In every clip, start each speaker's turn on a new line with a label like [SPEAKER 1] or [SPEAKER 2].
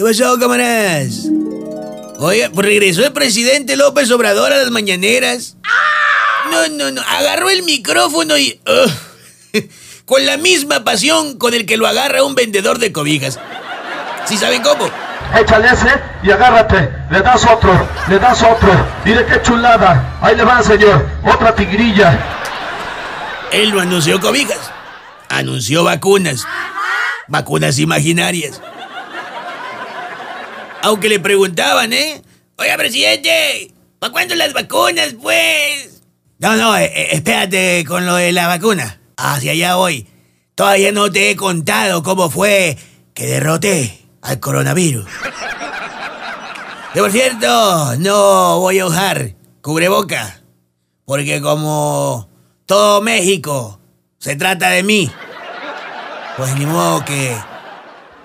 [SPEAKER 1] ¿Qué pasó, camaradas? Oiga, pues regresó el presidente López Obrador a las mañaneras. No, no, no. Agarró el micrófono y. con la misma pasión con el que lo agarra un vendedor de cobijas. ¿Sí saben cómo?
[SPEAKER 2] Échale ese y agárrate. Le das otro, le das otro. Mire qué chulada. Ahí le va, señor. Otra tigrilla.
[SPEAKER 1] Él no anunció cobijas. Anunció vacunas. Vacunas imaginarias. Aunque le preguntaban, ¿eh? Oiga, presidente, ¿para cuándo las vacunas, pues? No, no, eh, eh, espérate con lo de la vacuna. Hacia allá voy. Todavía no te he contado cómo fue que derroté al coronavirus. Que por cierto, no voy a usar cubreboca. Porque como todo México se trata de mí, pues ni modo que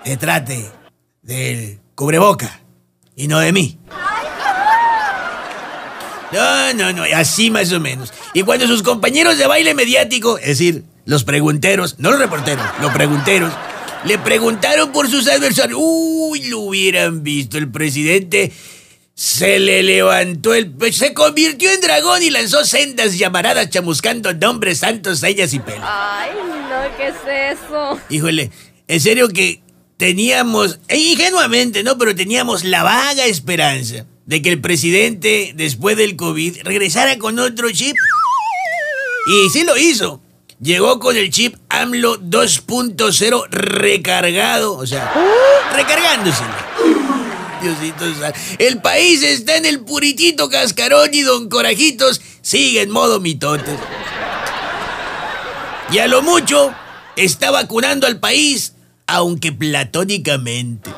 [SPEAKER 1] se trate del cubreboca y no de mí. No, no, no, así más o menos. Y cuando sus compañeros de baile mediático, es decir, los pregunteros, no los reporteros, los pregunteros, le preguntaron por sus adversarios, uy, lo hubieran visto, el presidente se le levantó el pecho, se convirtió en dragón y lanzó sendas llamaradas chamuscando nombres santos, sellas y pelo.
[SPEAKER 3] Ay, no, ¿qué es eso?
[SPEAKER 1] Híjole, en serio que teníamos, e ingenuamente, ¿no? Pero teníamos la vaga esperanza de que el presidente, después del COVID, regresara con otro chip. Y sí lo hizo. Llegó con el chip AMLO 2.0 recargado, o sea, recargándoselo. Diosito. El país está en el puritito cascarón y don Corajitos sigue en modo mitote. Y a lo mucho está vacunando al país, aunque platónicamente.